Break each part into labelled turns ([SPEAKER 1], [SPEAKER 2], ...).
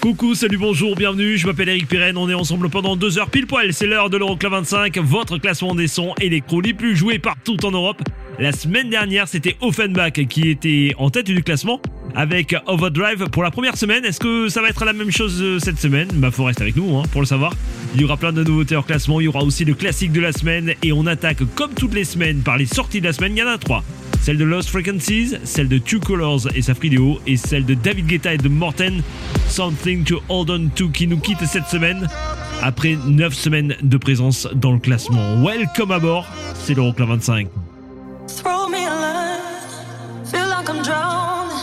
[SPEAKER 1] Coucou, salut, bonjour, bienvenue, je m'appelle Eric Pirenne, on est ensemble pendant deux heures pile poil, c'est l'heure de l'Euroclub 25, votre classement des sons électro les plus joués partout en Europe. La semaine dernière, c'était Offenbach qui était en tête du classement avec Overdrive pour la première semaine. Est-ce que ça va être la même chose euh, cette semaine? Bah faut rester avec nous hein, pour le savoir. Il y aura plein de nouveautés en classement, il y aura aussi le classique de la semaine et on attaque comme toutes les semaines par les sorties de la semaine, il y en a trois. Celle de Lost Frequencies, celle de Two Colors et sa vidéo et celle de David Guetta et de Morten, Something to Hold On To qui nous quitte cette semaine après 9 semaines de présence dans le classement. Welcome à bord, c'est l'Euroclub 25.
[SPEAKER 2] Throw me a feel like I'm.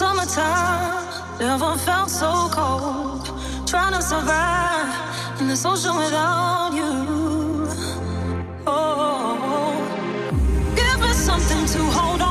[SPEAKER 2] Summertime, never felt so cold. Trying to survive in this ocean without you. Oh, oh, oh. give me something to hold on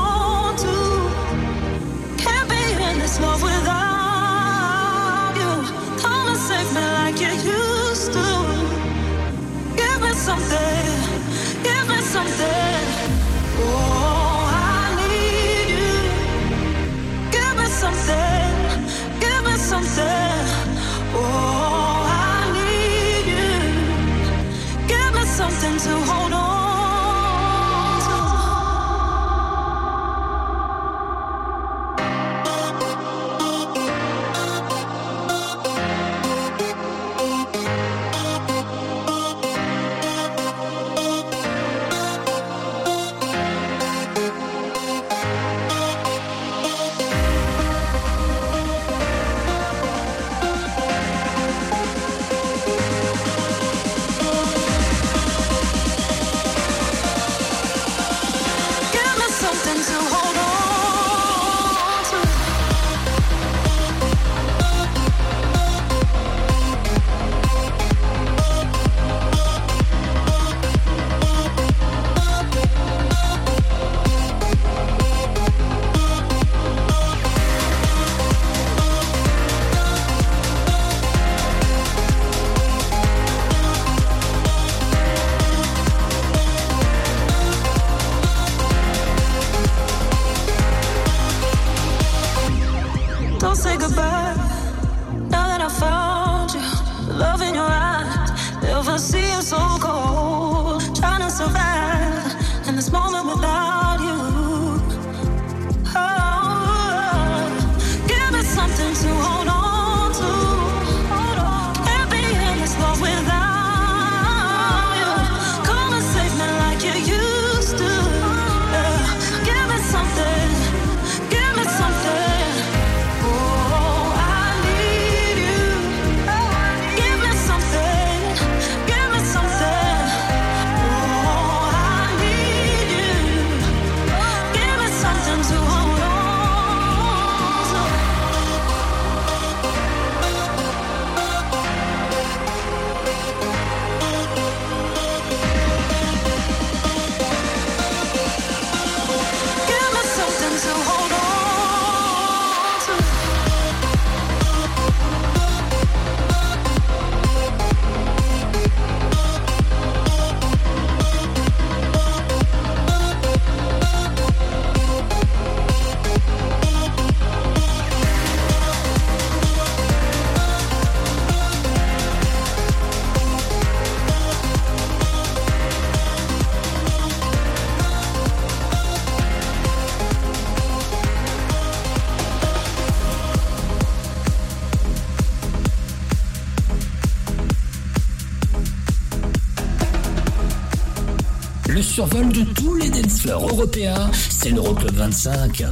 [SPEAKER 3] survol de tous les dance européens, c'est l'Euroclub 25.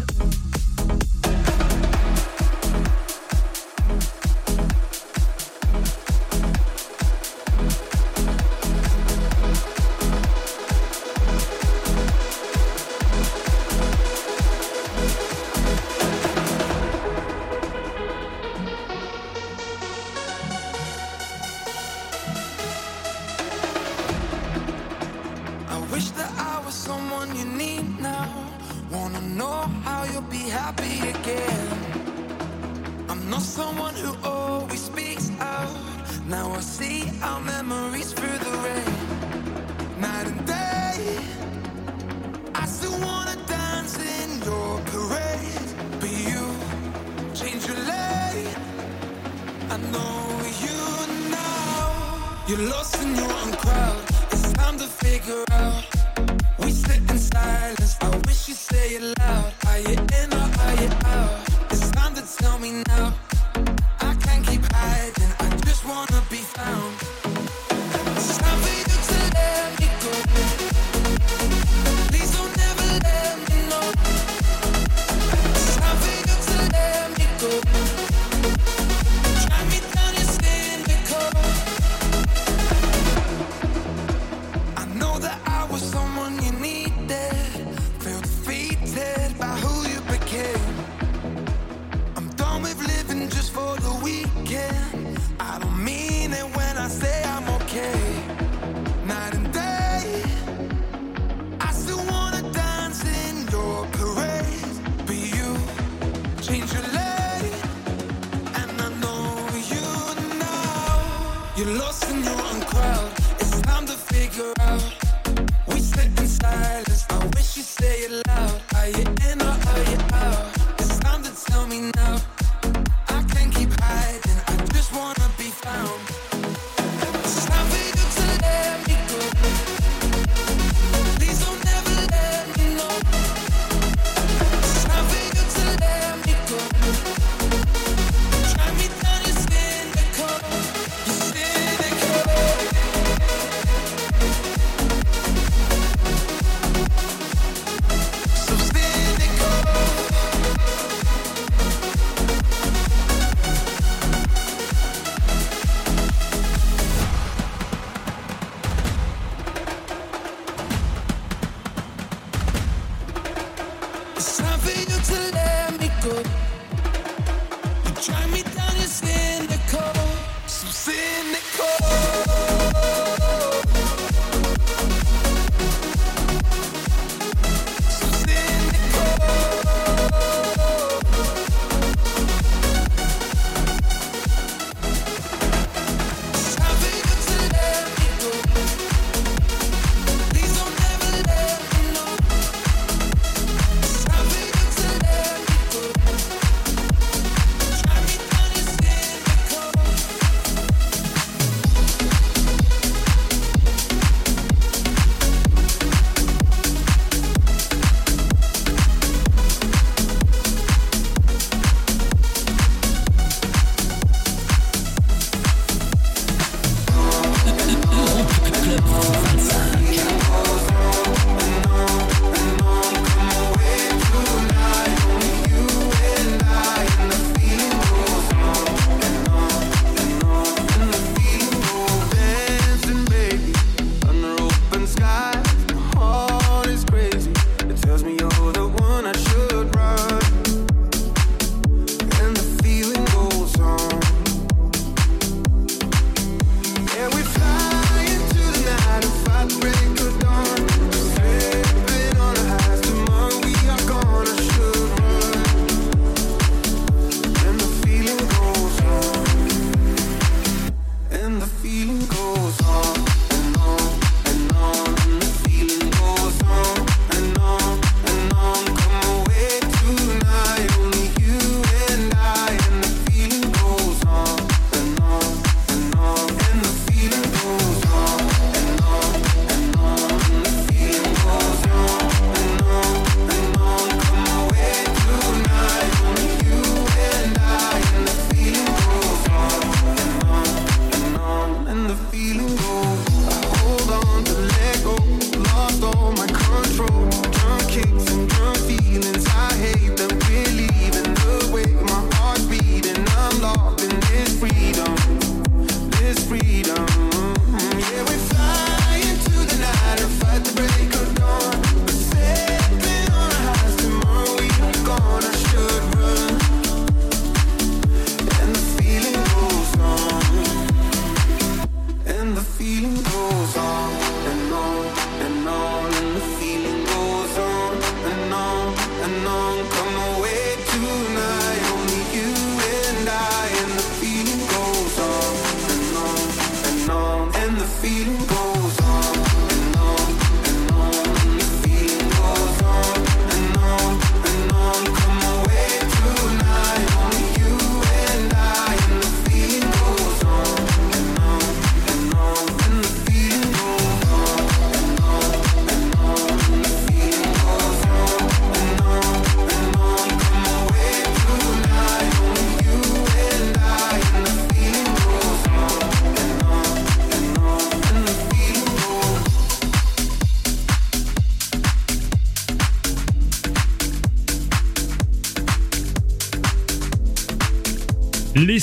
[SPEAKER 2] weekend. I don't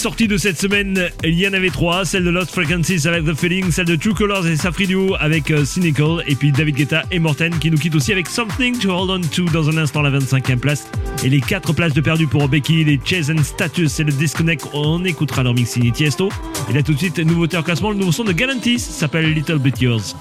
[SPEAKER 2] sorties de cette semaine, il y en avait trois. Celle de Lost Frequencies avec The Feeling, celle de True Colors et Safriduo avec euh, Cynical, et puis David Guetta et Morten qui nous quittent aussi avec Something to Hold On To dans un instant, la 25e place. Et les 4 places de perdu pour Becky, les Chase and Status et le Disconnect. On écoutera leur mix Tiesto. Et là tout de suite, nouveauté en classement, le nouveau son de Galantis s'appelle Little Bit Yours.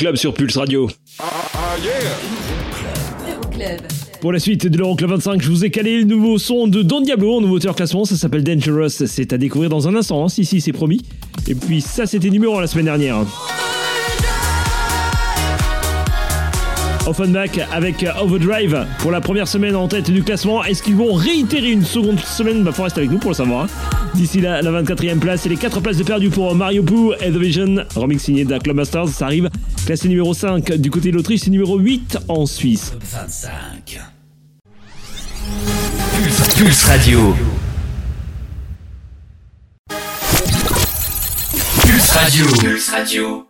[SPEAKER 1] l'Euroclub sur Pulse Radio. Pour la suite de l'Euroclub 25, je vous ai calé le nouveau son de Don Diablo en nouveau classement. Ça s'appelle Dangerous. C'est à découvrir dans un instant, hein, si, si, c'est promis. Et puis ça, c'était numéro 1 la semaine dernière. Offenbach avec Overdrive pour la première semaine en tête du classement. Est-ce qu'ils vont réitérer une seconde semaine? Bah, faut rester avec nous pour le savoir. hein. D'ici là, la 24e place et les 4 places de perdu pour Mario Poo et The Vision. Remix signé de Club Masters. Ça arrive. Classé numéro 5 du côté de l'Autriche et numéro 8 en Suisse.
[SPEAKER 3] 25. Pulse, Pulse Radio. Pulse Radio. Pulse Radio.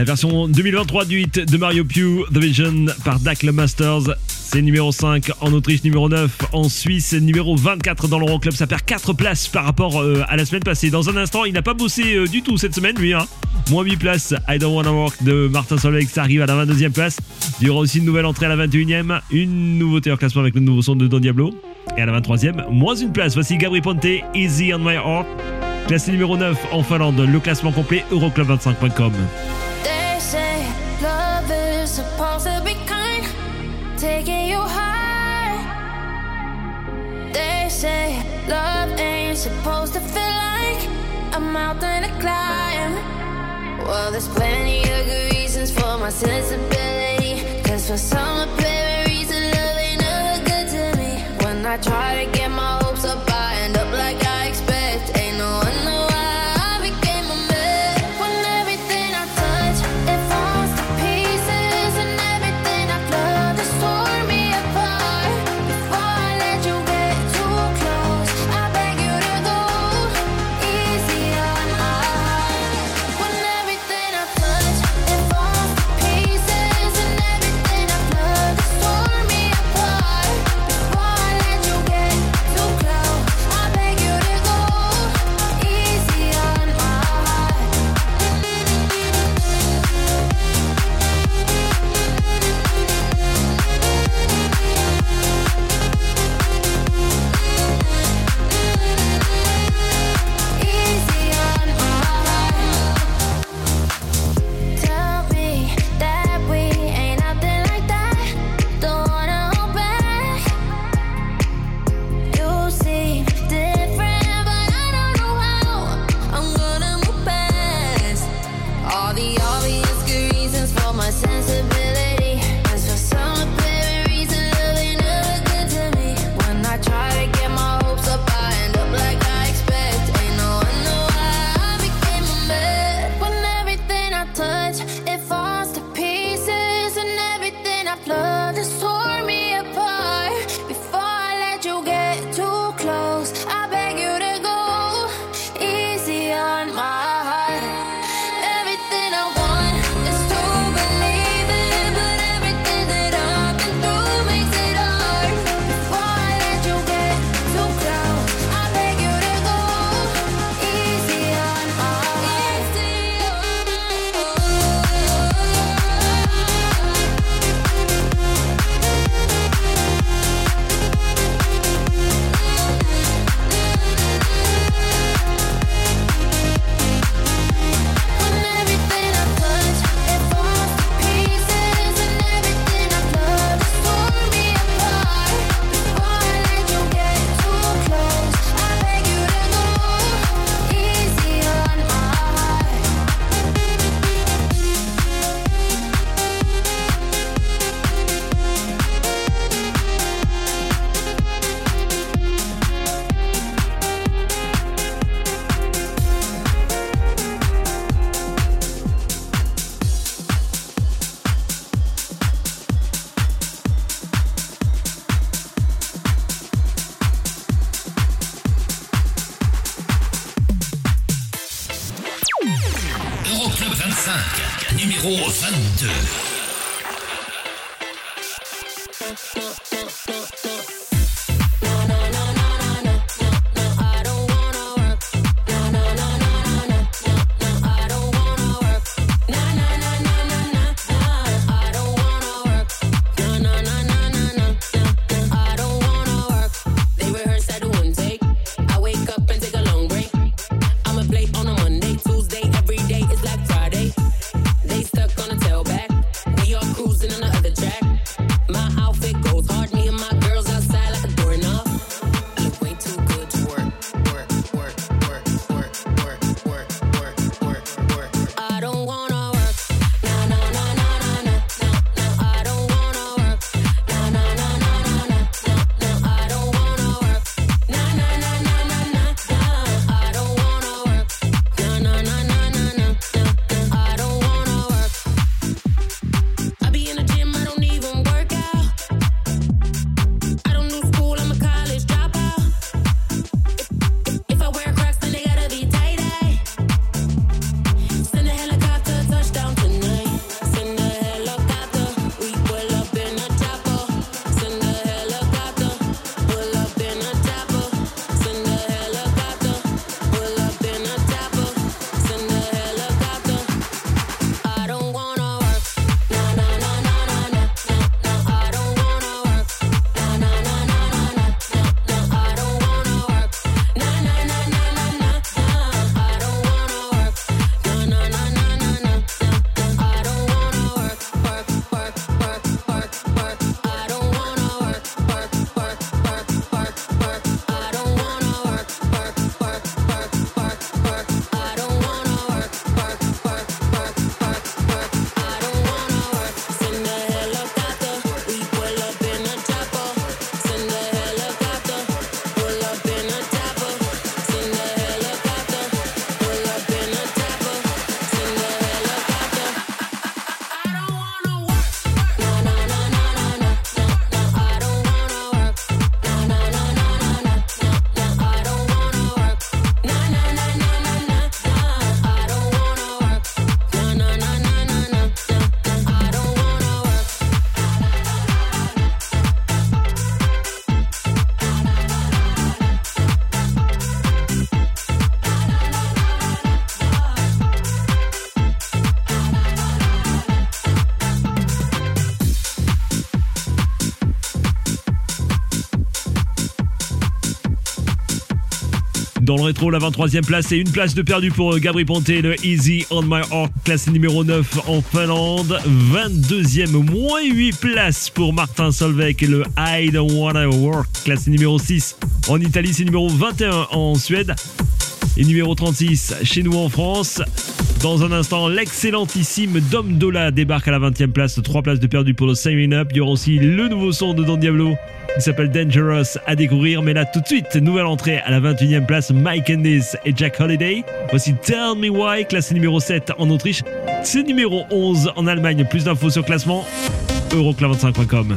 [SPEAKER 1] La version 2023 du hit de Mario Pew, The Vision par Dak Le Masters. C'est numéro 5 en Autriche, numéro 9 en Suisse, numéro 24 dans l'Euroclub. Ça perd 4 places par rapport euh, à la semaine passée. Dans un instant, il n'a pas bossé euh, du tout cette semaine, lui. Hein. Moins 8 places, I Don't Wanna Work de Martin Solveig, ça arrive à la 22e place. Il y aura aussi une nouvelle entrée à la 21e, une nouveauté en classement avec le nouveau son de Don Diablo. Et à la 23e, moins une place. Voici Gabri Ponte, Easy on My Heart. Classé numéro 9 en Finlande, le classement complet Euroclub25.com.
[SPEAKER 2] taking you high.
[SPEAKER 4] They say love ain't supposed to feel like a mountain to climb. Well, there's plenty of good reasons for my sensibility. Cause for some apparent reason, love ain't ever good to me. When I try to get my
[SPEAKER 1] Dans le rétro, la 23e place et une place de perdu pour euh, Gabri Ponte, le Easy on My Heart, classé numéro 9 en Finlande. 22e, moins 8 places pour Martin Solveig et le I Don't Wanna Work, classé numéro 6 en Italie, c'est numéro 21 en Suède. Et numéro 36 chez nous en France. Dans un instant, l'excellentissime Dom Dola débarque à la 20e place, 3 places de perdu pour le Signing Up. Il y aura aussi le nouveau son de Don Diablo qui s'appelle Dangerous à découvrir. Mais là, tout de suite, nouvelle entrée à la 21e place, Mike Candice et Jack Holiday. Voici Tell Me Why, classé numéro 7 en Autriche. C'est numéro 11 en Allemagne. Plus d'infos sur classement, euroclub25.com.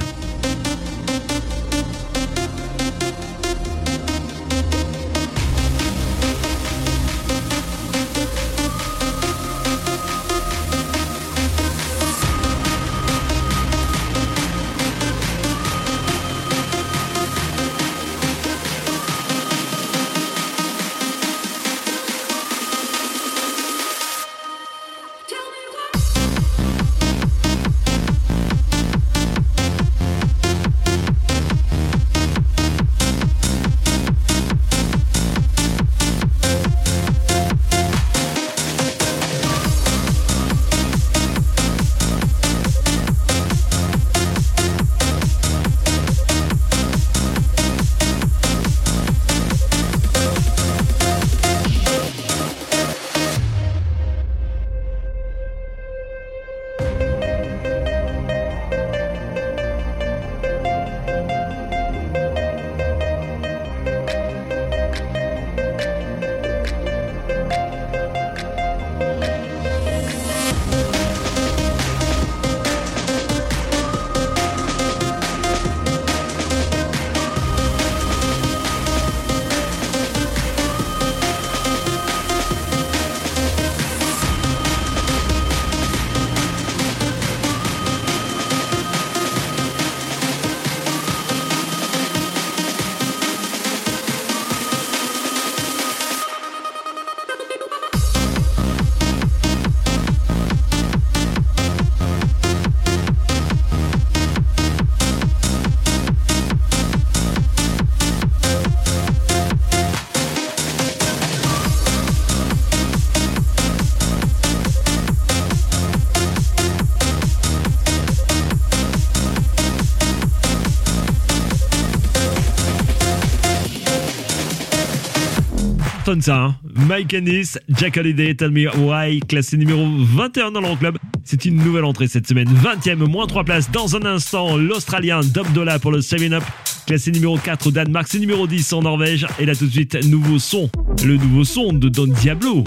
[SPEAKER 1] ça. Hein. Mike Ennis, Jack Holiday, Tell Me Why, classé numéro 21 dans le club. C'est une nouvelle entrée cette semaine. 20e, moins 3 places. Dans un instant, l'Australien Dom Dola pour le 7-Up. Classé numéro 4 au Danemark, c'est numéro 10 en Norvège. Et là tout de suite, nouveau son. Le nouveau son de Don Diablo.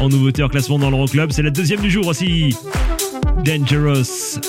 [SPEAKER 1] En nouveauté en classement dans l'Euroclub. C'est la deuxième du jour aussi. Dangerous.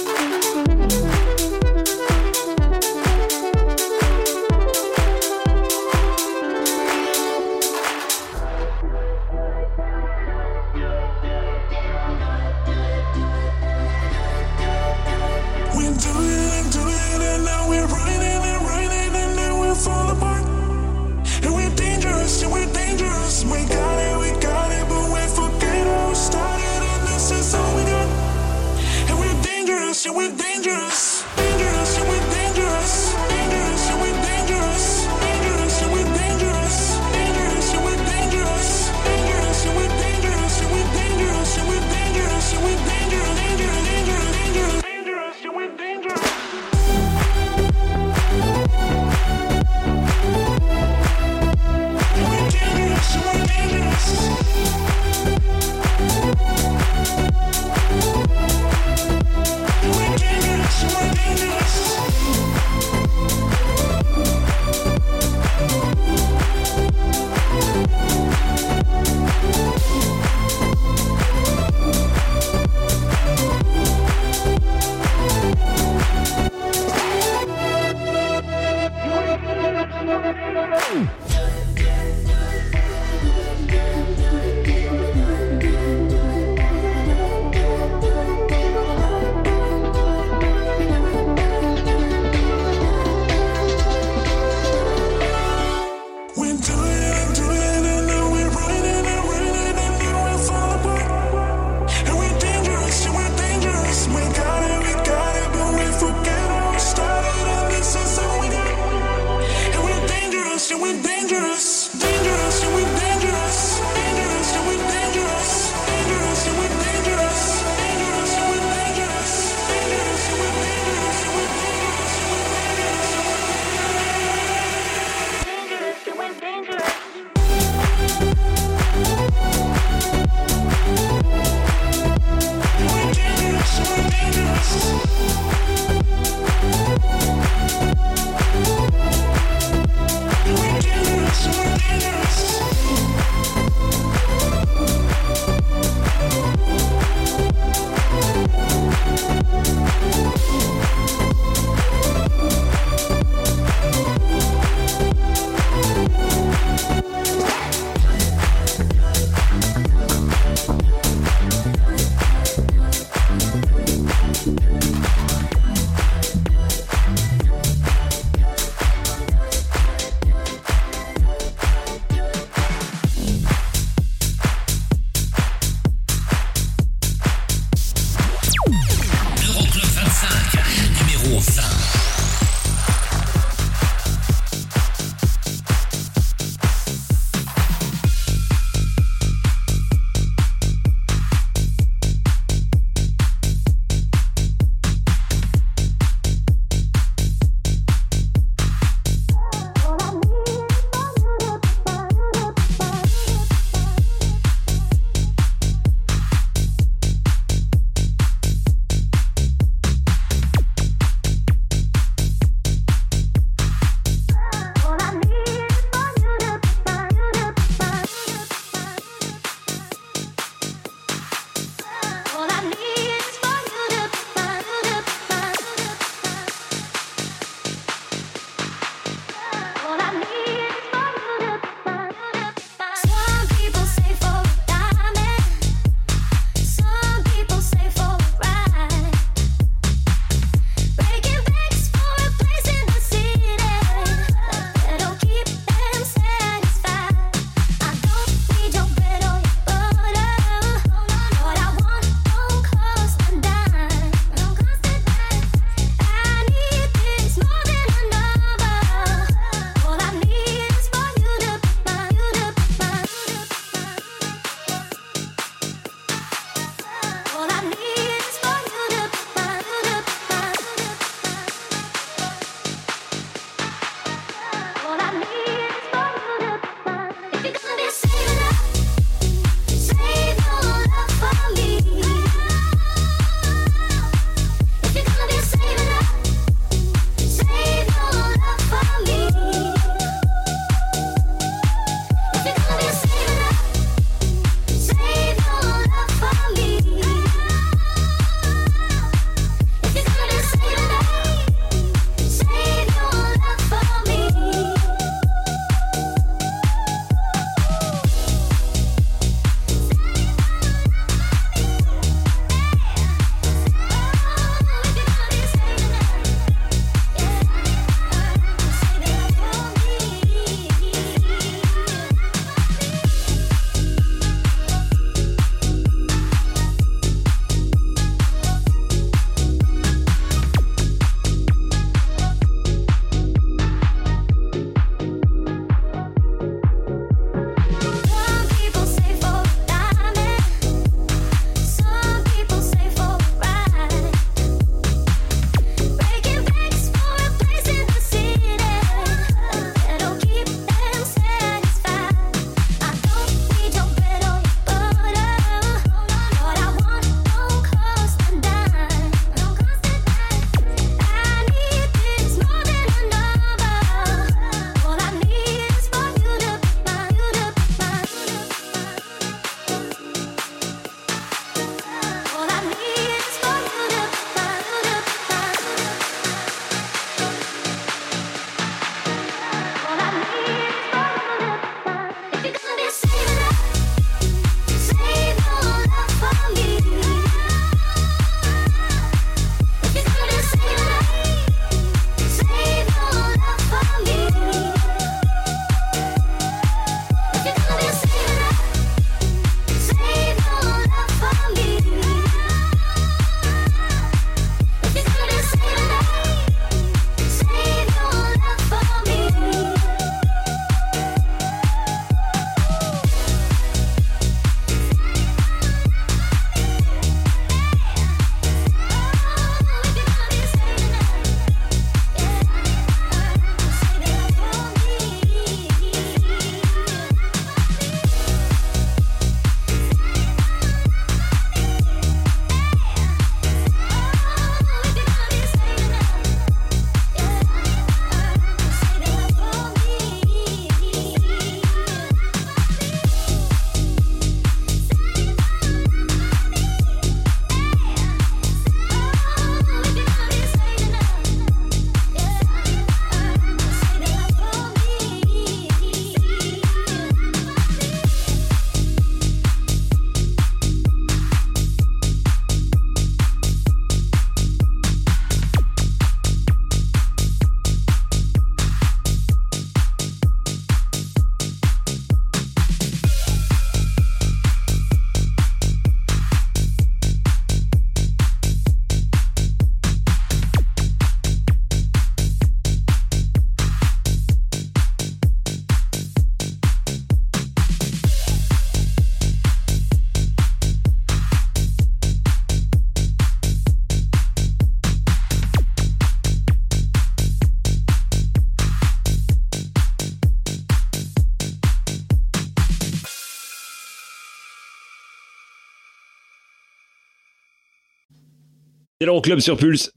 [SPEAKER 1] l'Euroclub sur Pulse.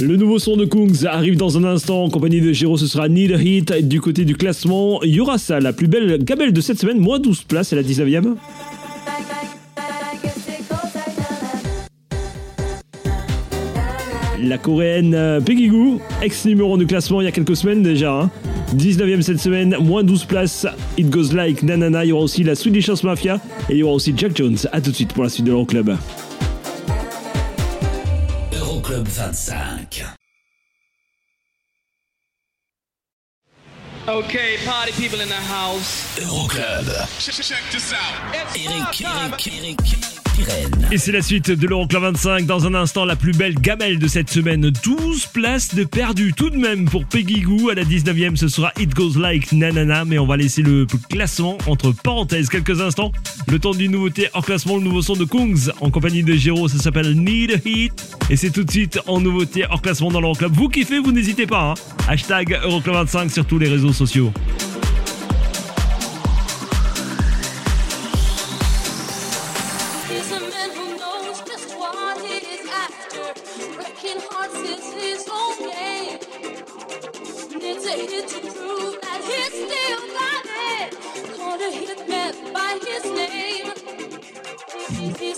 [SPEAKER 1] Le nouveau son de Kungs arrive dans un instant en compagnie de Giro, ce sera Need a. Du côté du classement, il y aura ça, la plus belle gamelle de cette semaine, moins 12 places, c'est la 19ème. La coréenne euh, Peggy Goo, ex numéro du classement il y a quelques semaines déjà. hein. 19ème cette semaine, moins 12 places. It goes like nanana. Il y aura aussi la Swedish House Mafia et il y aura aussi Jack Jones. A tout de suite pour la suite de l'Euroclub.
[SPEAKER 3] Euroclub 25.
[SPEAKER 5] Okay, party people in the house.
[SPEAKER 3] Euroclub.
[SPEAKER 6] Check, check this out.
[SPEAKER 5] It's
[SPEAKER 3] Eric. Eric, Eric,
[SPEAKER 1] Et c'est la suite de l'Euroclub 25. Dans un instant, la plus belle gamelle de cette semaine. 12 places de perdu tout de même pour Peggy Goo. À la 19ème, ce sera It Goes Like Nanana. Mais on va laisser le classement entre parenthèses quelques instants. Le temps d'une nouveauté hors classement, le nouveau son de Kungs en compagnie de Giro. Ça s'appelle Need a Hit. Et c'est tout de suite en nouveauté hors classement dans l'Euroclub. Vous kiffez, vous n'hésitez pas. hein. Hashtag Euroclub 25 sur tous les réseaux sociaux.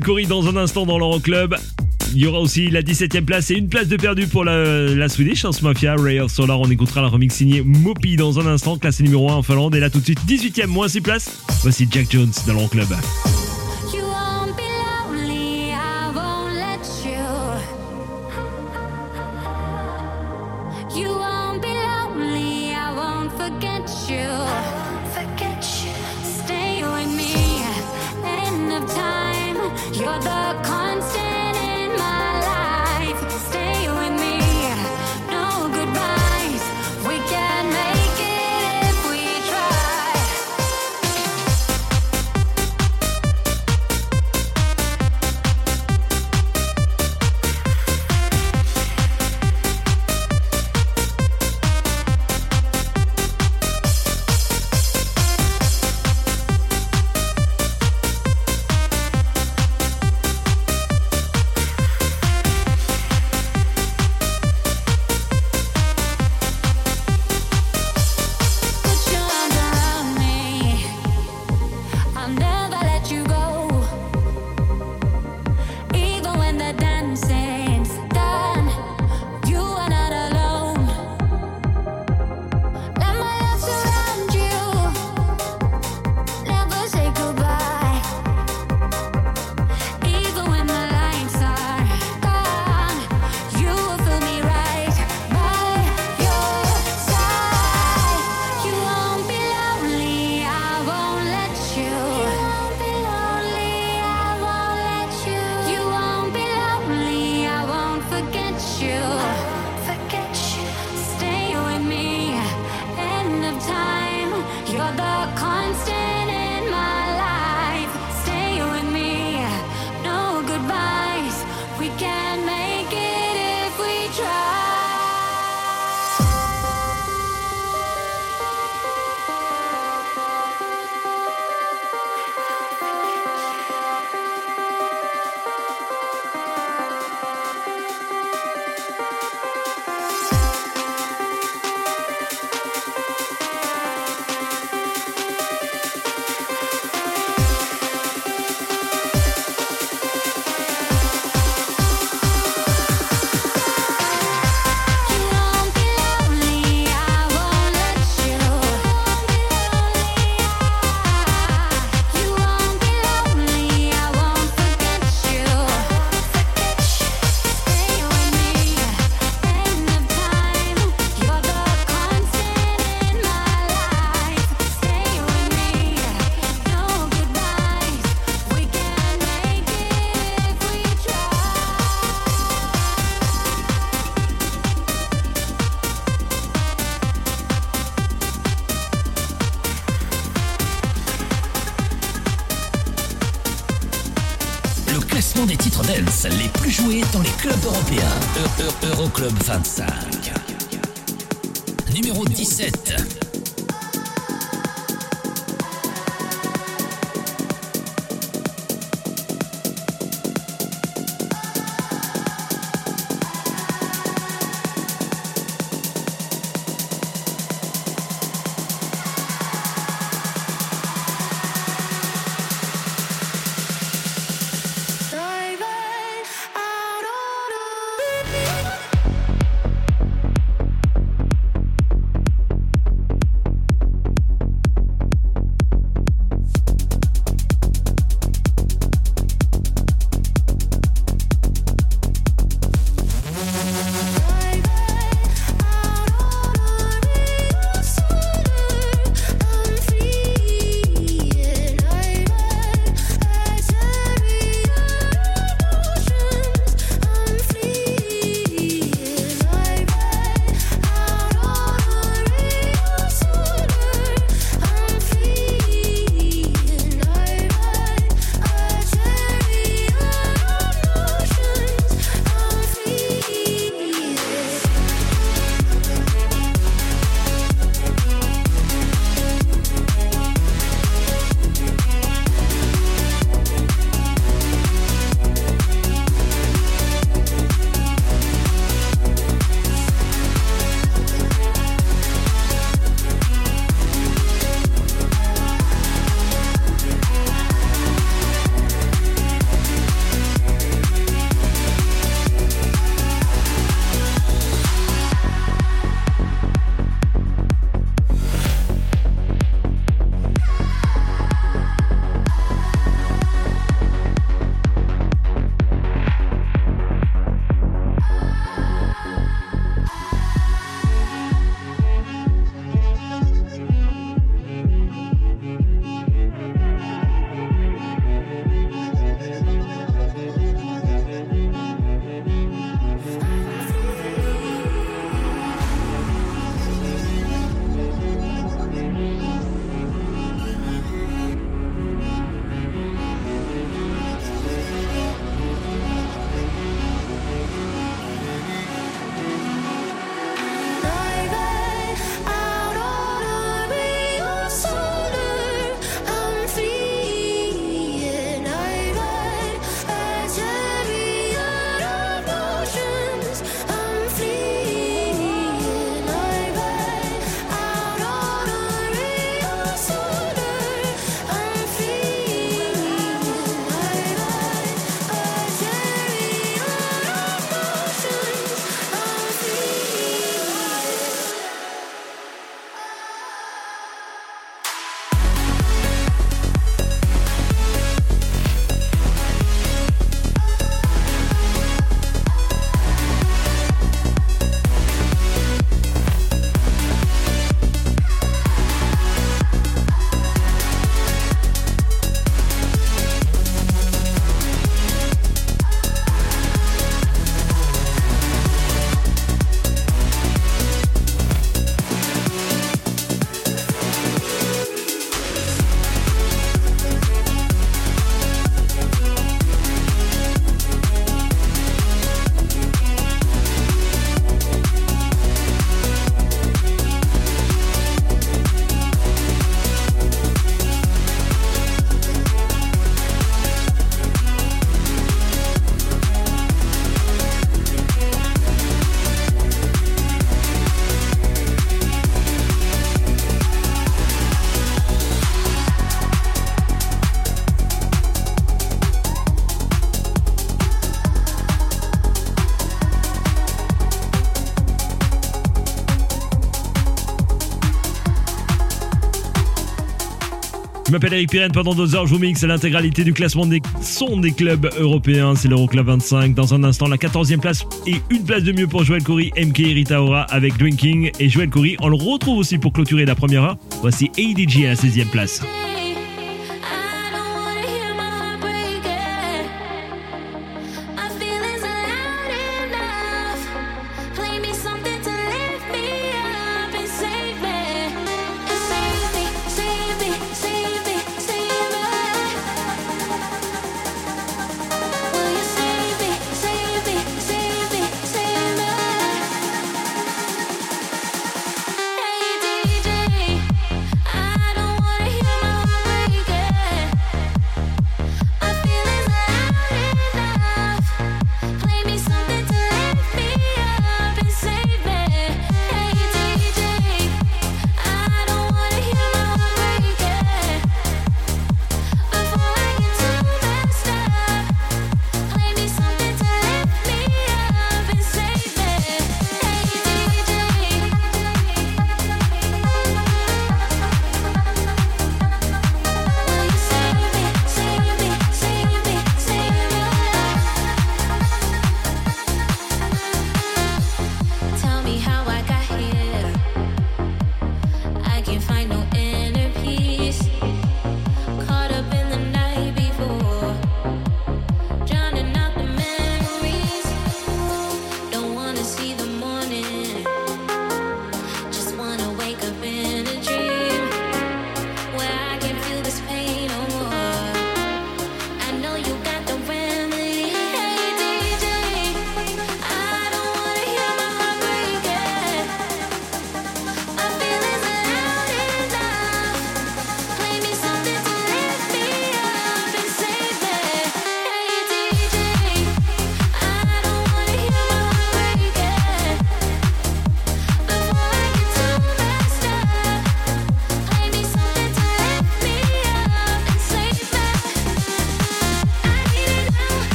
[SPEAKER 1] Joël dans un instant dans l'Euroclub. Il y aura aussi la 17ème place et une place de perdu pour la, la Swedish House Mafia. Ray of Solar, on écoutera la remix signée Mopi dans un instant, classé numéro 1 en Finlande. Et là tout de suite, 18ème, moins 6 places. Voici Jack Jones dans l'Euroclub.
[SPEAKER 4] Club. Club 25. Je m'appelle Eric Pirenne, pendant deux heures je vous mixe l'intégralité du classement des sons des clubs européens, c'est l'Euroclub 25. Dans un instant, la 14e place et une place de mieux pour Joël Coury, MK et Rita Ora avec Drinking. Et Joël Coury, on le retrouve aussi pour clôturer la première heure. Voici ADG à la 16e place.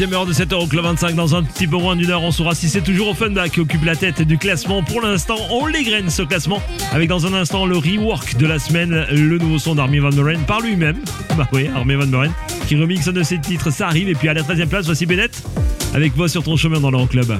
[SPEAKER 4] Deuxième heure de 7 h Club 25. Dans un petit peu moins d'une heure, on saura si c'est toujours Offenbach qui occupe la tête du classement. Pour l'instant, on l'égrène ce classement. Avec dans un instant le rework de la semaine, le nouveau son d'Armin Van Buren par lui-même. Bah oui, Armin Van Buren qui remixe un de ses titres. Ça arrive. Et puis à la 13 e place, voici Bennett avec Voix sur ton chemin dans l'Euroclub.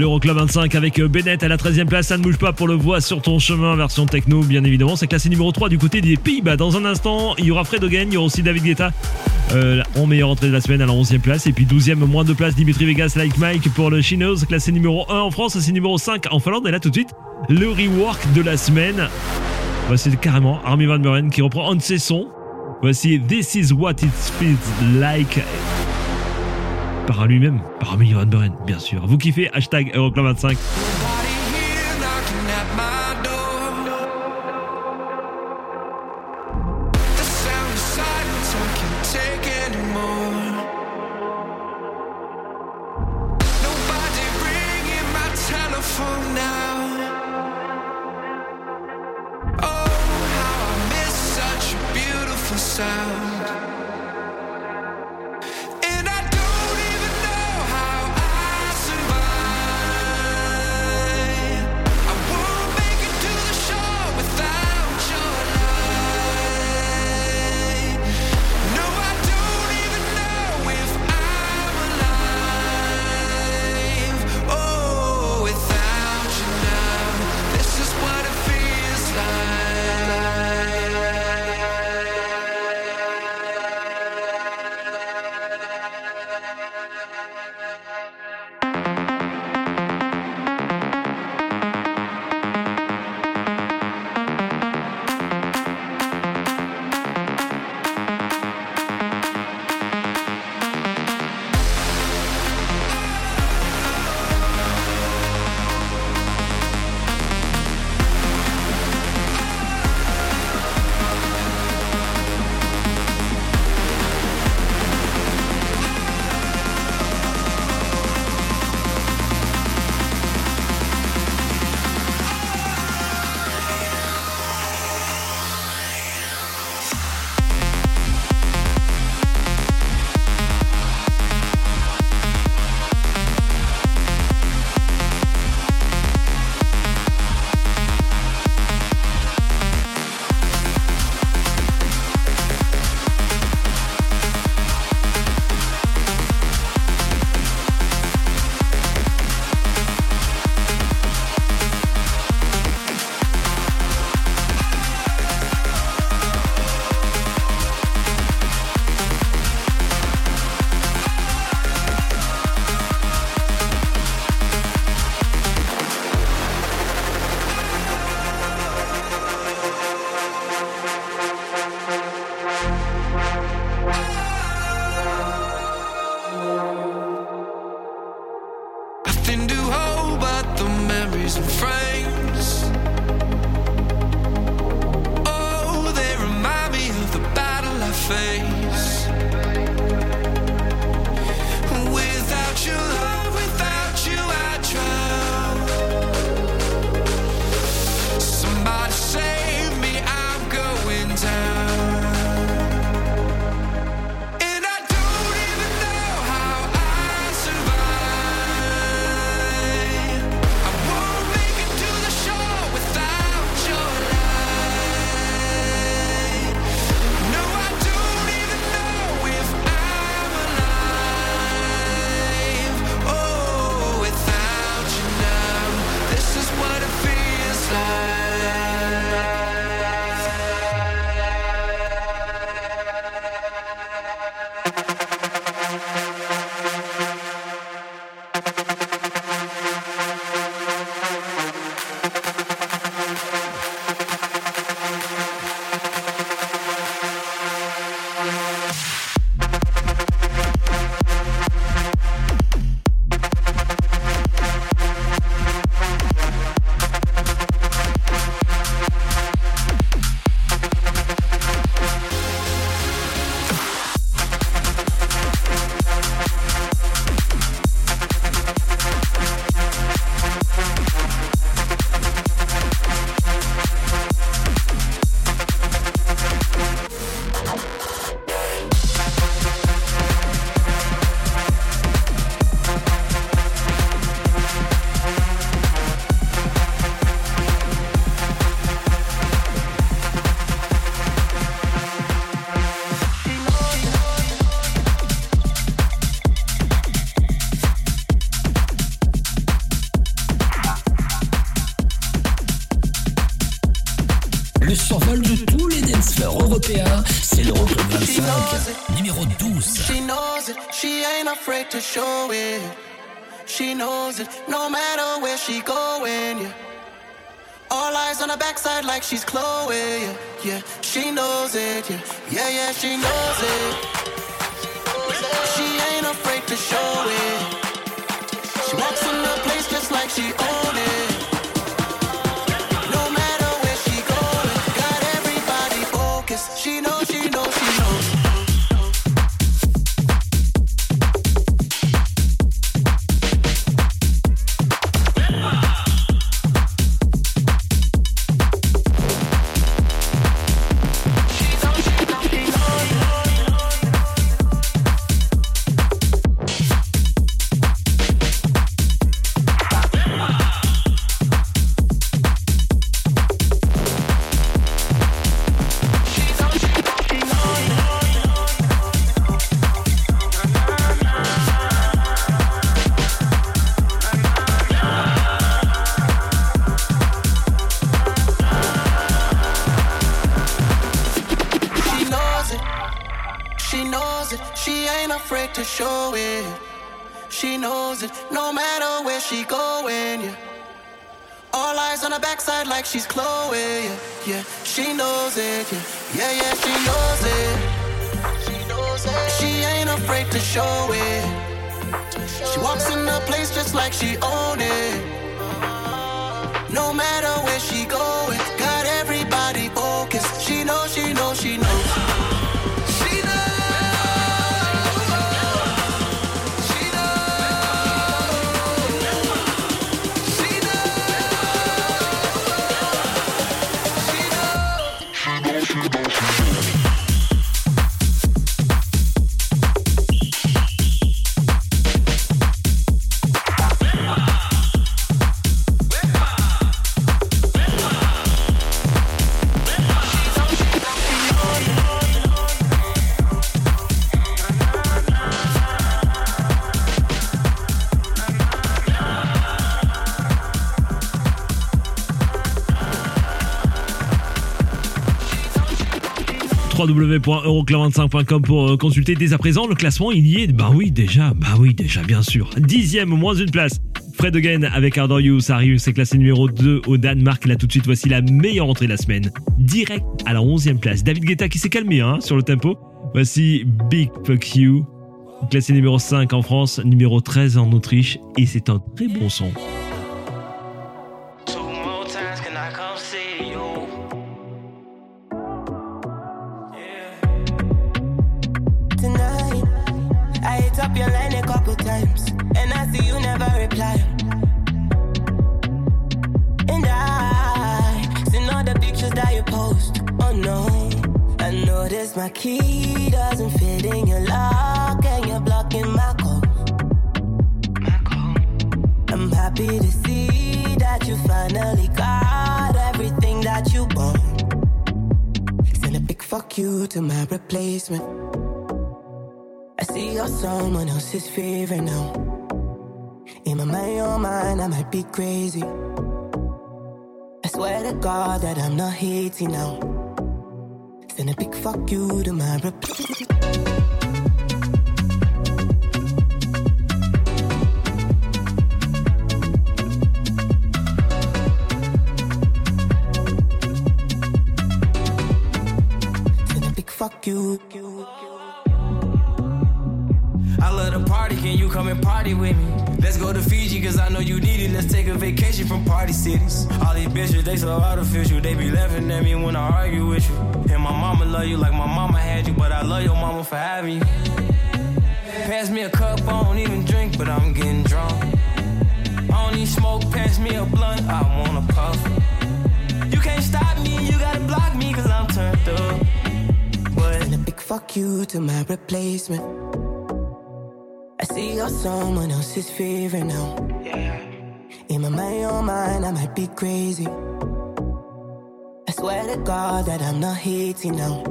[SPEAKER 4] l'Euroclub 25 avec euh, Bennett à la 13e place. Ça ne bouge pas pour le voix sur ton chemin, version techno, bien évidemment. C'est classé numéro 3 du côté des Pays-Bas. Dans un instant, il y aura Fred Hogan, il y aura aussi David Guetta. Euh, en meilleure entrée de la semaine à la 11e place. Et puis 12e, moins de place, Dimitri Vegas, Like Mike pour le Chinos, classé numéro 1 en France, c'est numéro 5 en Finlande. Et là, tout de suite, le rework de la semaine. Voici carrément Army Van Buren qui reprend un ses sons. Voici This is what it feels like par lui-même, par Amélie Van Buren, bien sûr. Vous kiffez Hashtag Euroclub 25.
[SPEAKER 7] Backside like she's Chloe, yeah. yeah. She knows it, yeah. Yeah, yeah, she knows it. She ain't afraid to show it. She walks in the place just like she She ain't afraid to show it. She knows it, no matter where she going, yeah. All eyes on her backside like she's Chloe, yeah, yeah. She knows it, yeah, yeah, yeah she knows it. She knows it. She ain't afraid to show it. She walks in the place just like she own it. No matter where she going, got everybody focused. She knows, she knows, she knows.
[SPEAKER 1] www.euroclub25.com pour euh, consulter dès à présent le classement. Il y est, bah oui, déjà, bah oui, déjà, bien sûr. Dixième, moins une place. Fred Again avec Ardor You, ça arrive, c'est classé numéro 2 au Danemark. Là, tout de suite, voici la meilleure entrée de la semaine. Direct à la 11 place. David Guetta qui s'est calmé hein, sur le tempo. Voici Big Fuck You, classé numéro 5 en France, numéro 13 en Autriche. Et c'est un très bon son.
[SPEAKER 8] See you
[SPEAKER 9] never reply. And I seen all the pictures that you post. Oh no, I noticed my key doesn't fit in your lock, and you're blocking my call. I'm happy to see that you finally got everything that you want. Send a big fuck you to my replacement. I see you're someone else's favorite now. In my mind, your mind, I might be crazy. I swear to God that I'm not hating now. Send a big fuck you to my big fuck you.
[SPEAKER 8] I love to party, can you come and party with me? Let's go to Fiji, cause I know you need it. Let's take a vacation from party cities. All these bitches, they so artificial. They be laughing at me when I argue with you. And my mama love you like my mama had you, but I love your mama for having you. Pass me a cup, I don't even drink, but I'm getting drunk. I don't need smoke, pass me a blunt, I wanna puff. You can't stop me, you gotta block me, cause I'm turned up. But
[SPEAKER 9] Send a big fuck you to my replacement. I see you're someone else's favorite now. In my mind, your mind, I might be crazy. I swear to God that I'm not hating now.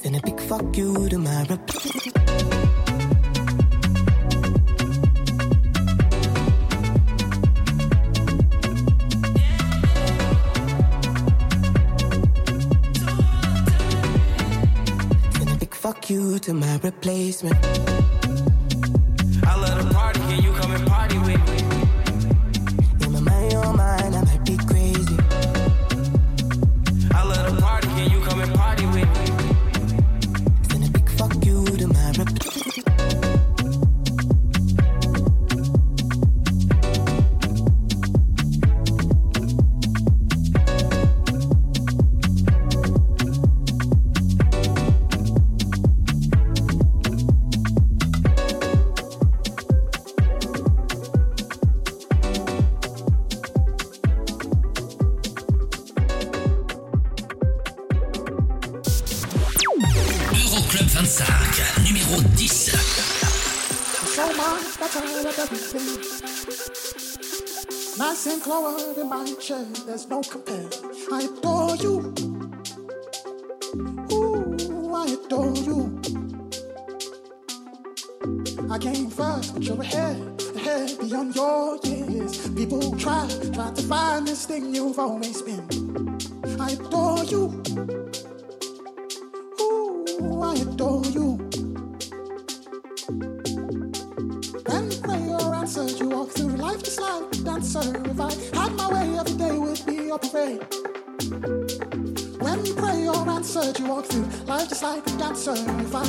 [SPEAKER 9] Send a big fuck you to my replacement. Send a big fuck you to my replacement.
[SPEAKER 10] But you're ahead, ahead beyond your years. People try, try to find this thing you've always been. I adore you. Ooh, I adore you. When you pray or answer, you walk through life just like a dancer. If I had my way, every day would be a parade. When you pray or answer, you walk through life just like a dancer. If I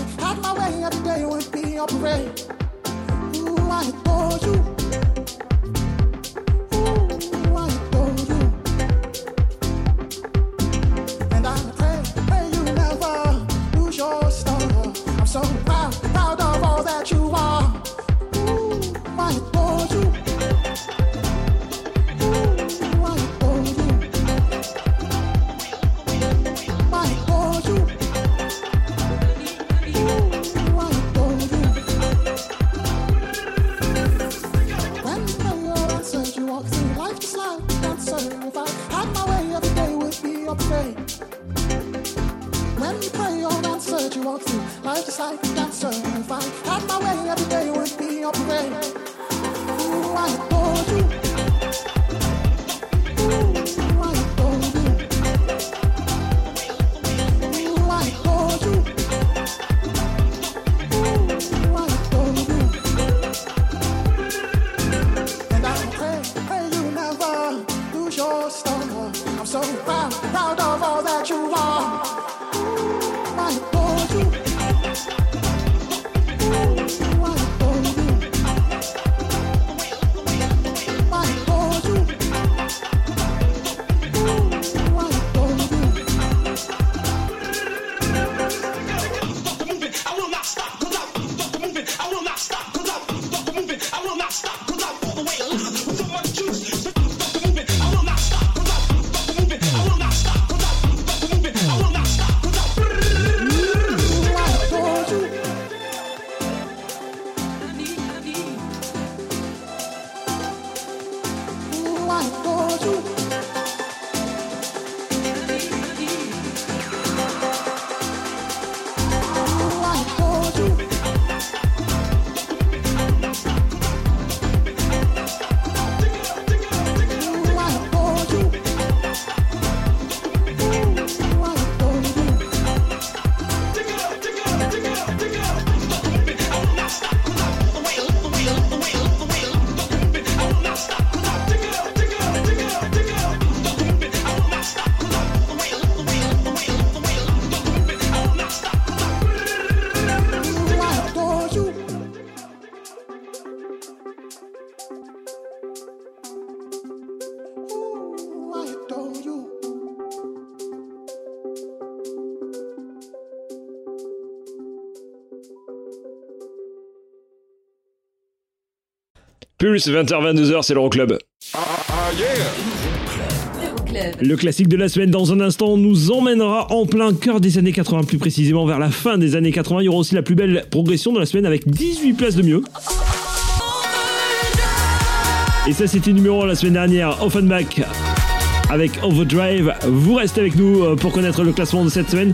[SPEAKER 1] Pulse, 20h-22h, c'est l'Euroclub. Le classique de la semaine, dans un instant, nous emmènera en plein cœur des années 80, plus précisément vers la fin des années 80. Il y aura aussi la plus belle progression de la semaine avec 18 places de mieux. Et ça, c'était numéro 1 la semaine dernière, Offenbach avec Overdrive. Vous restez avec nous euh, pour connaître le classement de cette semaine.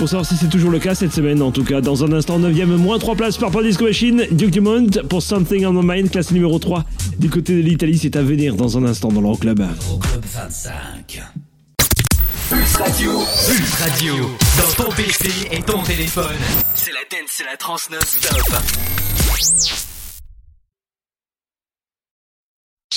[SPEAKER 1] Pour savoir si c'est toujours le cas cette semaine, en tout cas, dans un instant, 9ème, moins 3 places par Point Disco Machine, Duke Dumont pour Something on My Mind, classe numéro 3. Du côté de l'Italie, c'est à venir dans un instant dans l'Euroclub.
[SPEAKER 2] Euroclub 25.
[SPEAKER 11] Pulse Radio. Pulse Radio. Dans ton PC et ton téléphone. C'est la dance, c'est la trans non-stop.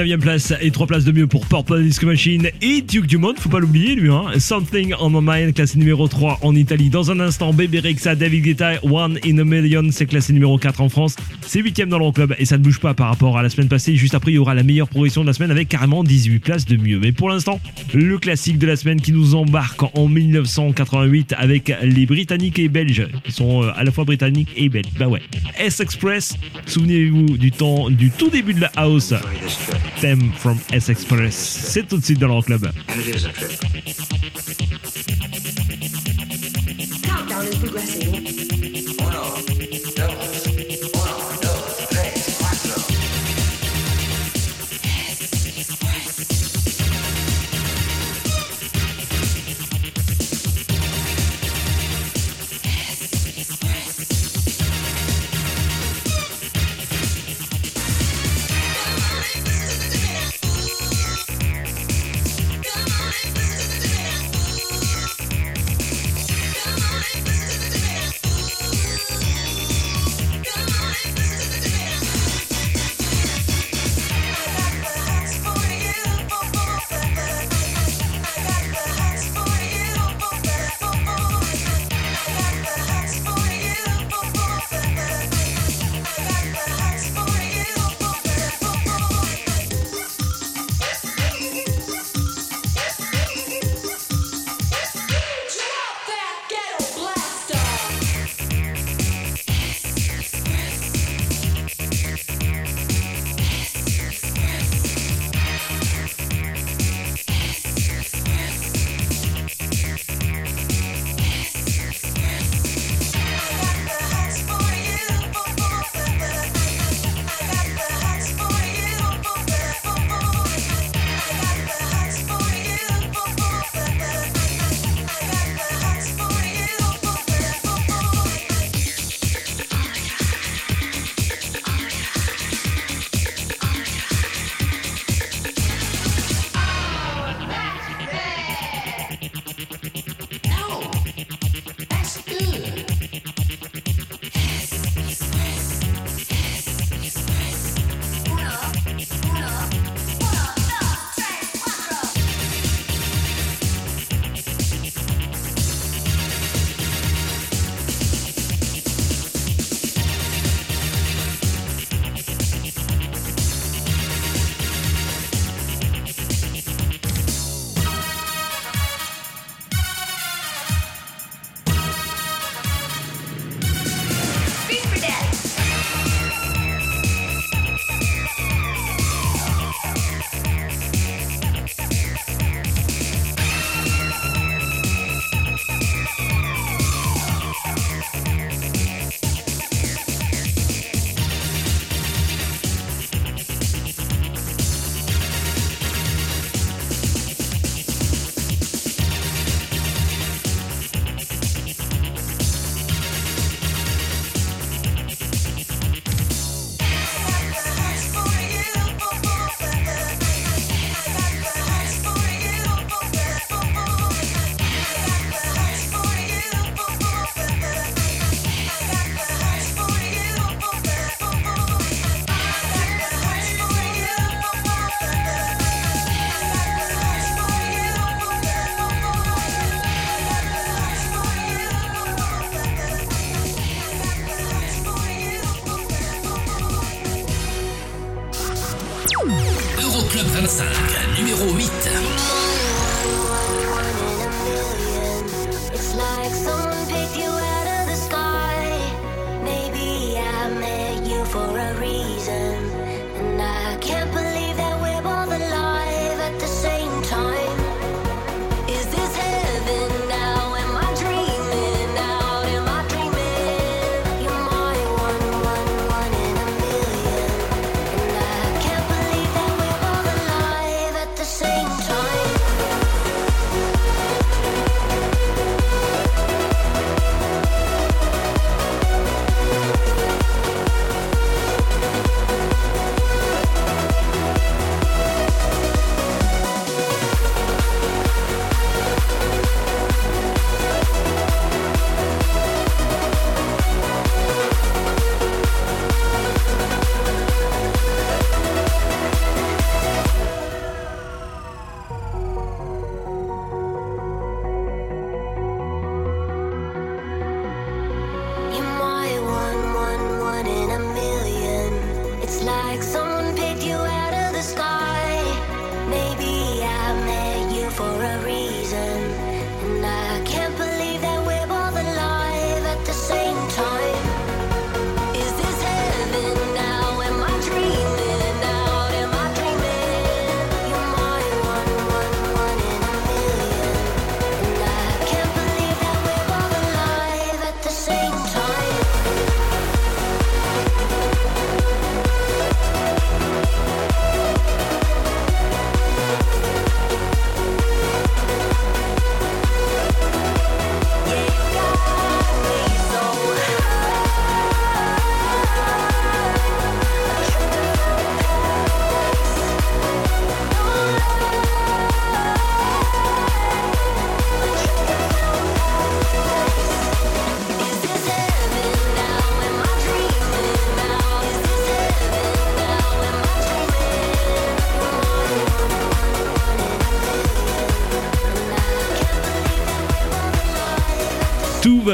[SPEAKER 1] 9ème place et 3 places de mieux pour Purple Disco Machine et Duke Dumont, faut pas l'oublier lui. Hein. Something on my mind, classé numéro 3 en Italie. Dans un instant, Baby Rexa, David Guetta, One in a Million, c'est classé numéro 4 en France. C'est 8ème dans le club et ça ne bouge pas par rapport à la semaine passée. Juste après, il y aura la meilleure progression de la semaine avec carrément 18 places de mieux. Mais pour l'instant, le classique de la semaine qui nous embarque en 1988 avec les Britanniques et Belges qui sont euh, à la fois britanniques et belges. Bah ouais. S-Express, souvenez-vous du temps du tout début de la house. Theme from S-Express. C'est tout de suite dans leur club.
[SPEAKER 12] Countdown is progressing.
[SPEAKER 4] Come on,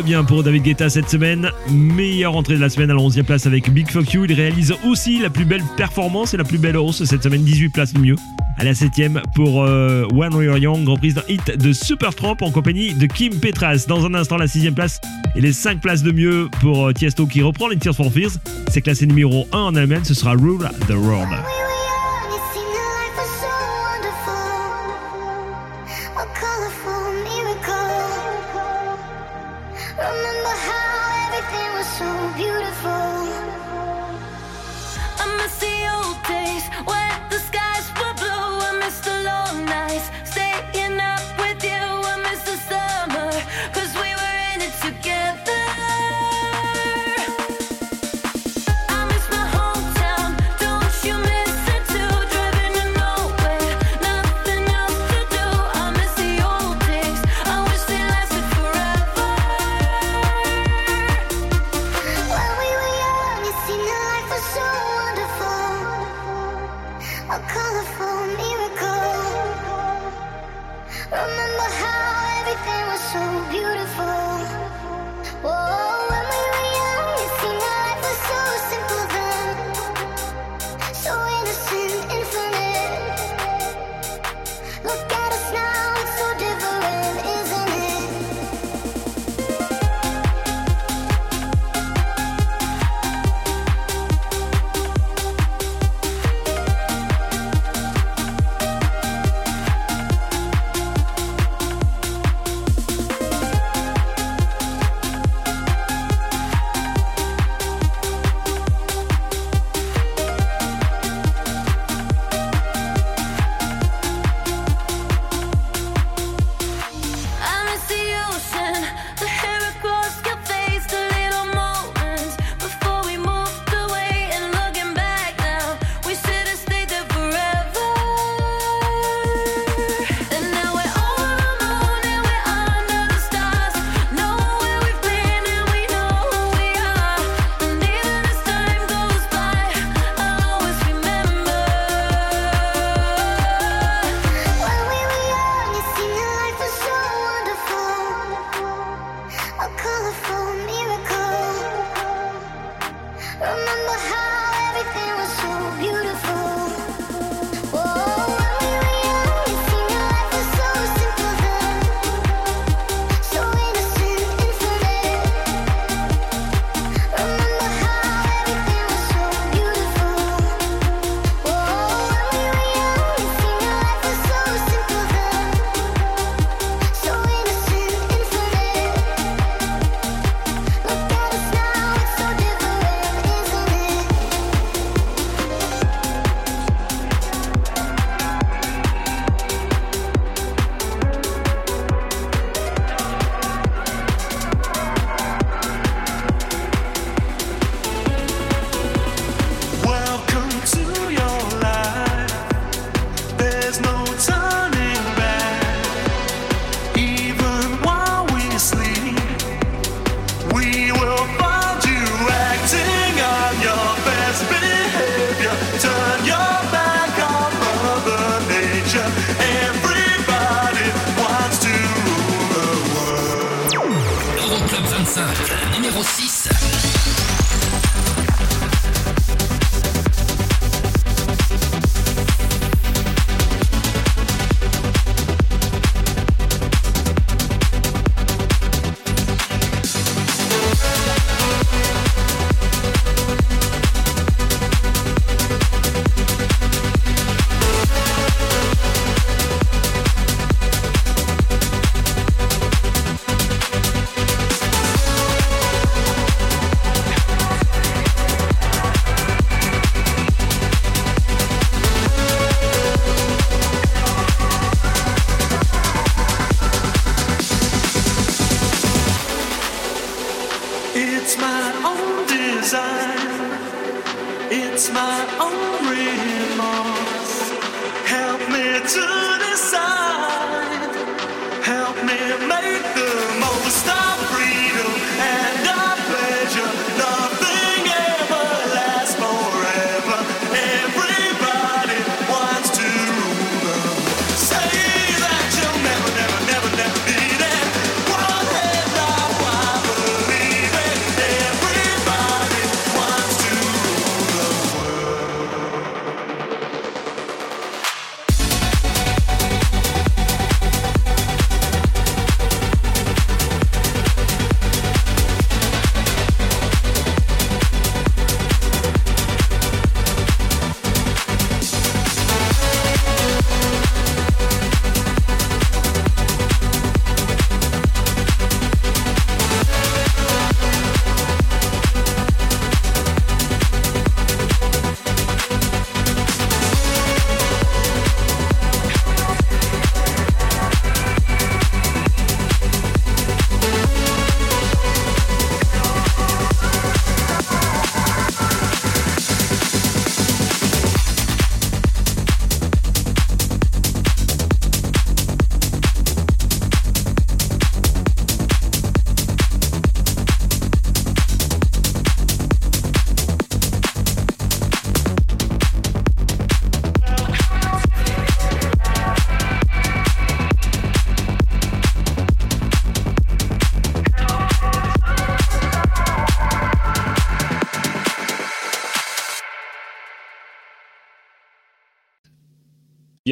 [SPEAKER 13] bien pour David Guetta cette semaine. Meilleure entrée de la semaine à la 11e place avec Big Fuck You. Il réalise aussi la plus belle performance et la plus belle hausse cette semaine, 18 places de mieux. À la 7e pour euh, One Warrior Young, reprise d'un hit de Supertramp en compagnie de Kim Petras. Dans un instant, la 6e place et les 5 places de mieux pour euh, Tiesto qui reprend les Tears for Fears. C'est classé numéro 1 en Allemagne, ce sera Rule the World.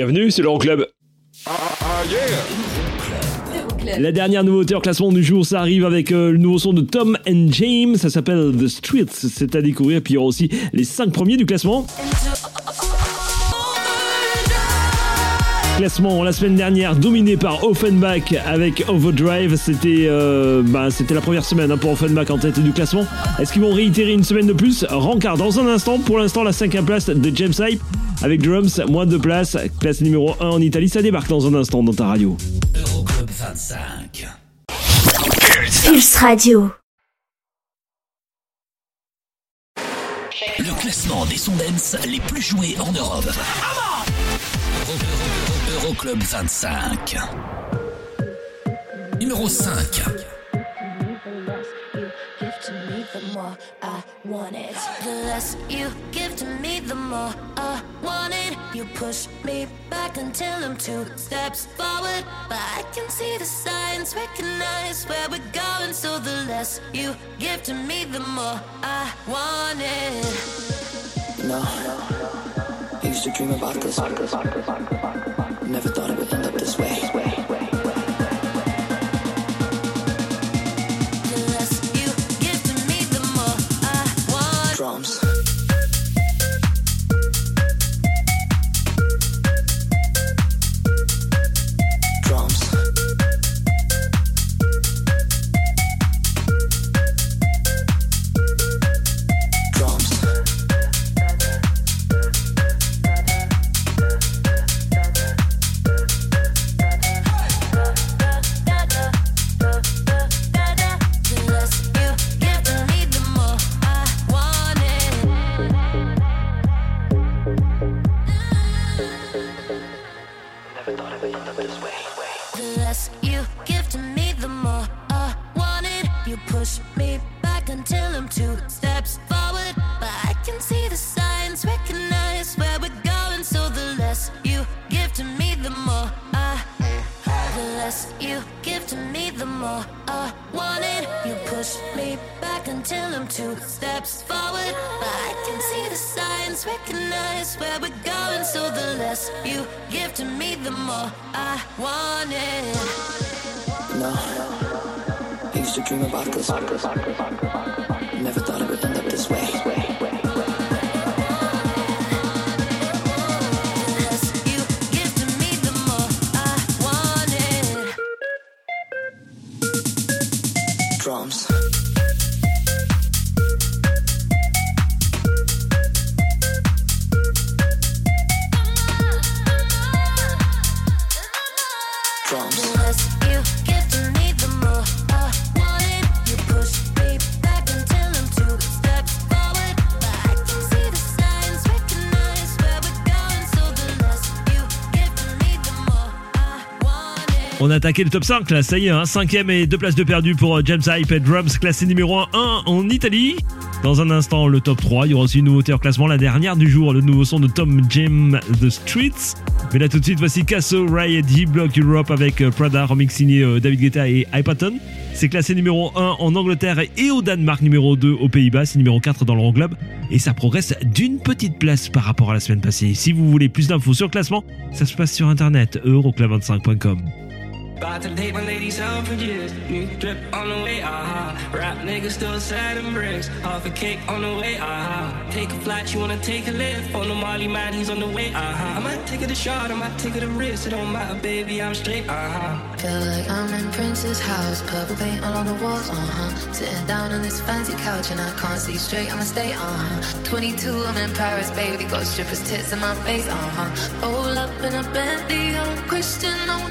[SPEAKER 1] Bienvenue, c'est l'Euroclub. La dernière nouveauté en classement du jour, ça arrive avec euh, le nouveau son de Tom and James, ça s'appelle The Streets, c'est à découvrir, puis il y aura aussi les 5 premiers du classement. Classement la semaine dernière dominé par Offenbach avec Overdrive, c'était euh, bah, c'était la première semaine hein, pour Offenbach en tête du classement. Est-ce qu'ils vont réitérer une semaine de plus? Rencard dans un instant, pour l'instant la cinquième place de James Hype avec Drums, moins de place, classe numéro 1 en Italie, ça débarque dans un instant dans ta radio.
[SPEAKER 3] Euroclub 25.
[SPEAKER 14] Pulse Radio.
[SPEAKER 3] Le classement des sondens les plus joués en Europe. Euro- Euro- Euro- Euroclub 25. Numéro 5.
[SPEAKER 4] The less you give to me, the more I want it. You push me back until I'm two steps forward. I can see the signs, recognize where we're going. So the less you give to me, the more I want it.
[SPEAKER 15] No. I used to dream end up
[SPEAKER 1] On a attaqué le top 5 là, ça y est, hein, cinquième et deux places de perdu pour euh, James Hype et Drums classé numéro 1, 1 en Italie. Dans un instant, le top 3, il y aura aussi une nouveauté en classement, la dernière du jour, le nouveau son de Tom Jim The Streets. Mais là tout de suite, voici Casso, Ray et D-Block Europe avec euh, Prada, remix signé euh, David Guetta et Hypaton. C'est classé numéro 1 en Angleterre et au Danemark, numéro 2 aux Pays-Bas, c'est numéro 4 dans l'Euroglobe. Et ça progresse d'une petite place par rapport à la semaine passée. Si vous voulez plus d'infos sur le classement, ça se passe sur internet, euroclub25.com.
[SPEAKER 16] About to date my lady out for years. New drip on the way, aha. Rap nigga still sad and bricks. Half a cake on the way, aha. Take a flight, you wanna take a lift. On the Molly man, he's on the way, aha. I might take it a shot, I might take it a risk. It don't matter, baby, I'm straight, aha.
[SPEAKER 17] Feel like I'm in Prince's house, purple paint all on the walls, uh huh. Sitting down on this fancy couch and I can't see straight, I'ma stay, uh huh. 22, I'm in Paris, baby, got strippers' tits in my face, uh huh. Roll up in a Bentley, I'm Christian, I'm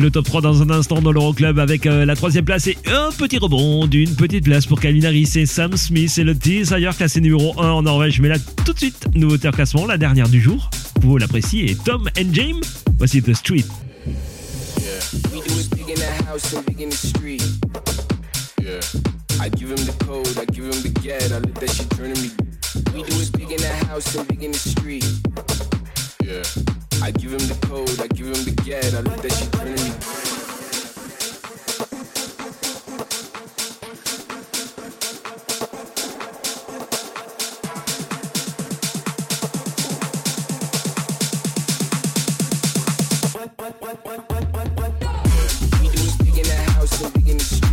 [SPEAKER 1] Le top 3 dans un instant dans l'Euroclub avec euh, la troisième place et un petit rebond d'une petite place pour Calvin Harris et Sam Smith et le Desire classé numéro 1 en Norvège. Mais là, tout de suite, nouveauté en classement, la dernière du jour. Vous l'appréciez, Tom and James. Voici The Street.
[SPEAKER 18] I give him the code, I give him the get, I let that shit turn me. We do it in the house big in the street. Yeah. I give him the code, I give him the get, I let that shit turn to me. We do it big in the house and big in the street.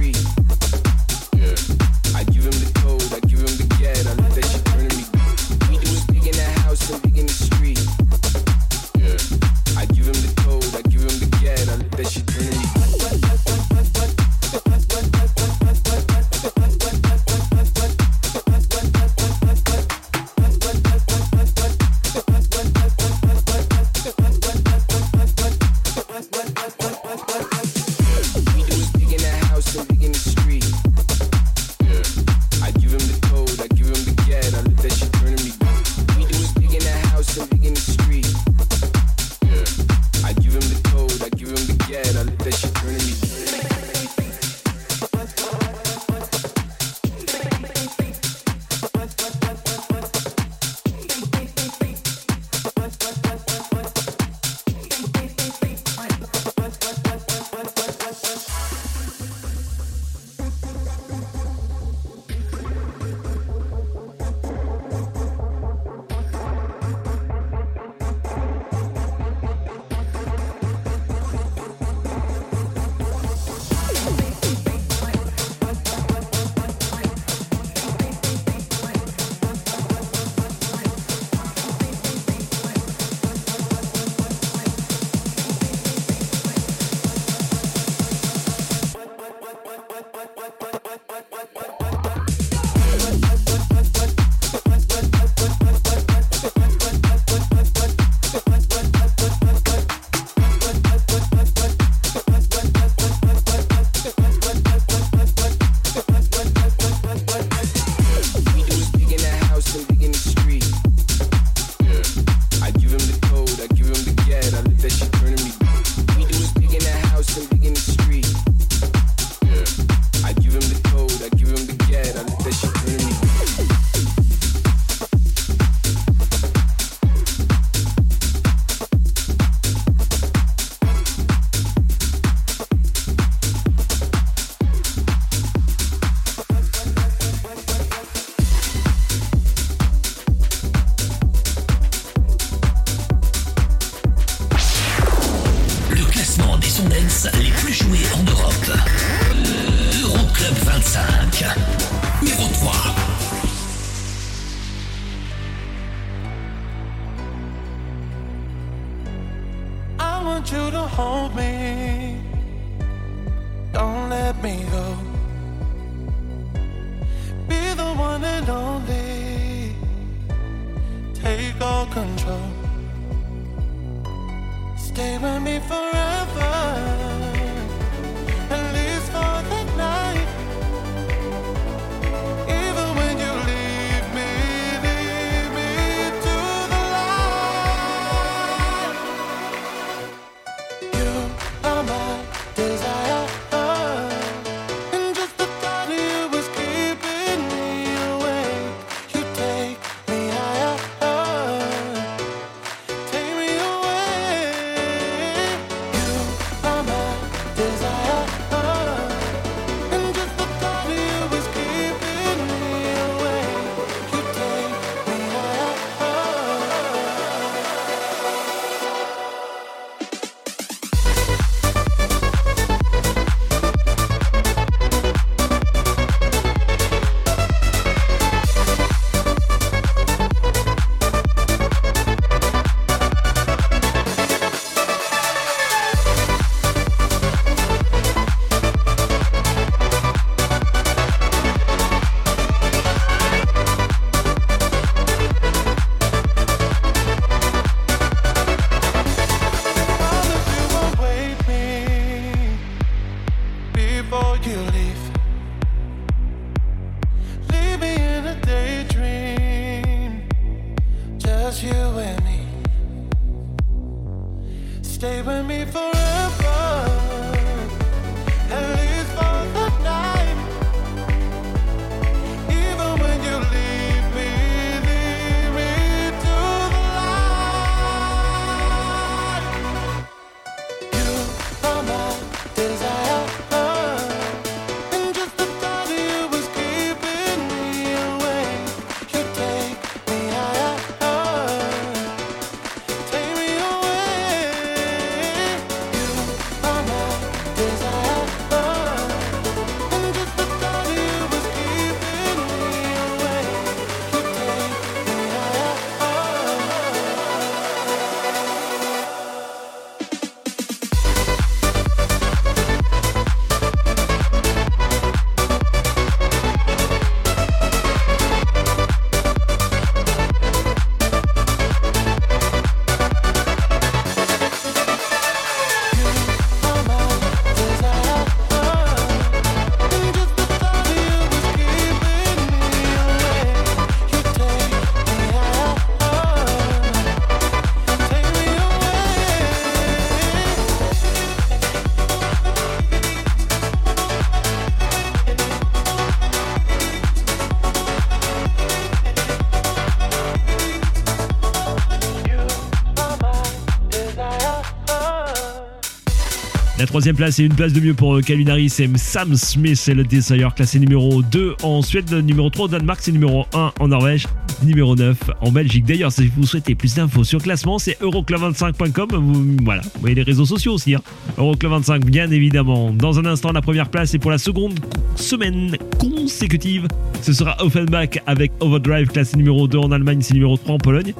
[SPEAKER 1] La troisième place et une place de mieux pour euh, Calvin Harris et Sam Smith, c'est le Desire, classé numéro 2 en Suède, numéro 3 au Danemark, c'est numéro 1 en Norvège, numéro 9 en Belgique. D'ailleurs, si vous souhaitez plus d'infos sur le classement, c'est euroclub25.com. Vous, voilà, vous voyez les réseaux sociaux aussi. Hein. Euroclub25, bien évidemment. Dans un instant, la première place et pour la seconde semaine consécutive, ce sera Offenbach avec Overdrive, classé numéro 2 en Allemagne, c'est numéro 3 en Pologne.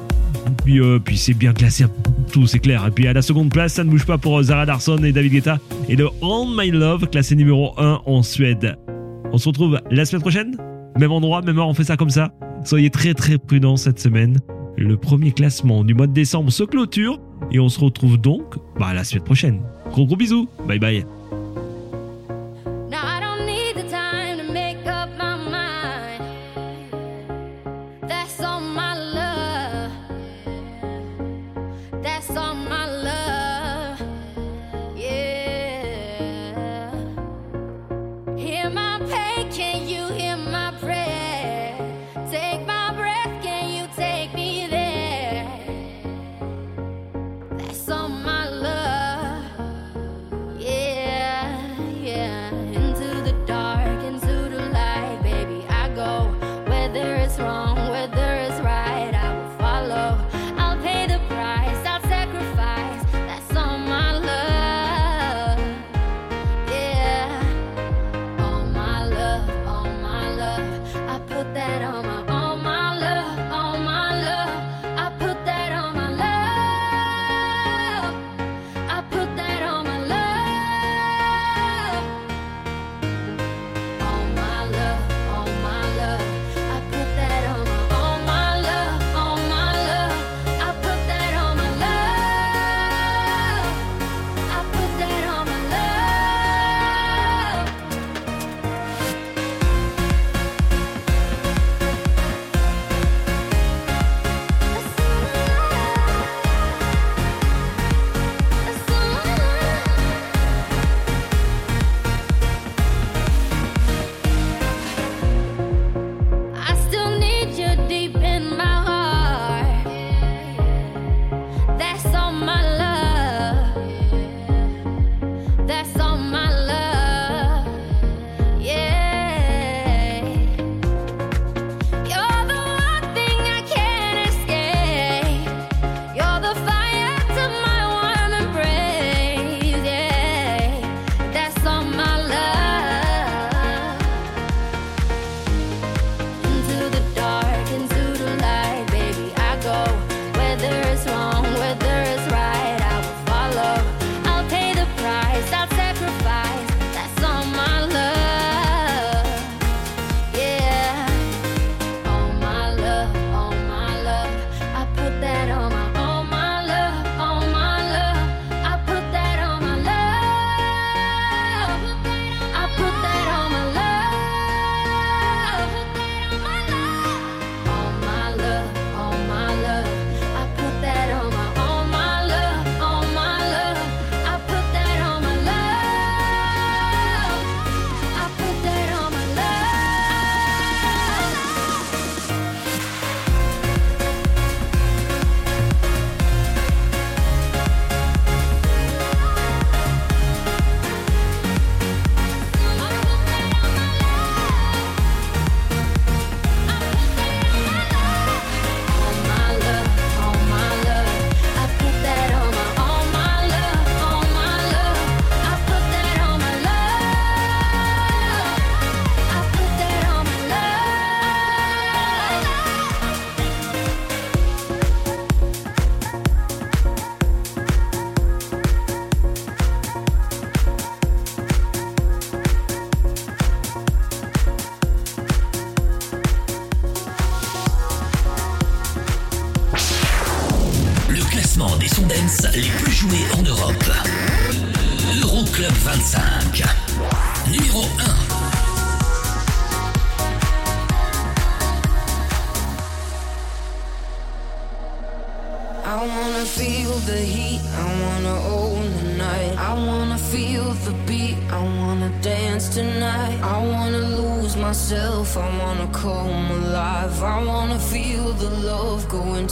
[SPEAKER 1] Puis, euh, puis c'est bien classé tout, c'est clair. Et puis à la seconde place, ça ne bouge pas pour Zara Larsson et David Guetta. Et le On My Love, classé numéro 1 en Suède. On se retrouve la semaine prochaine? Même endroit, même heure, on fait ça comme ça? Soyez très très prudents cette semaine. Le premier classement du mois de décembre se clôture. Et on se retrouve donc bah, la semaine prochaine. Gros gros bisous. Bye bye.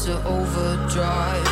[SPEAKER 17] Love go into overdrive.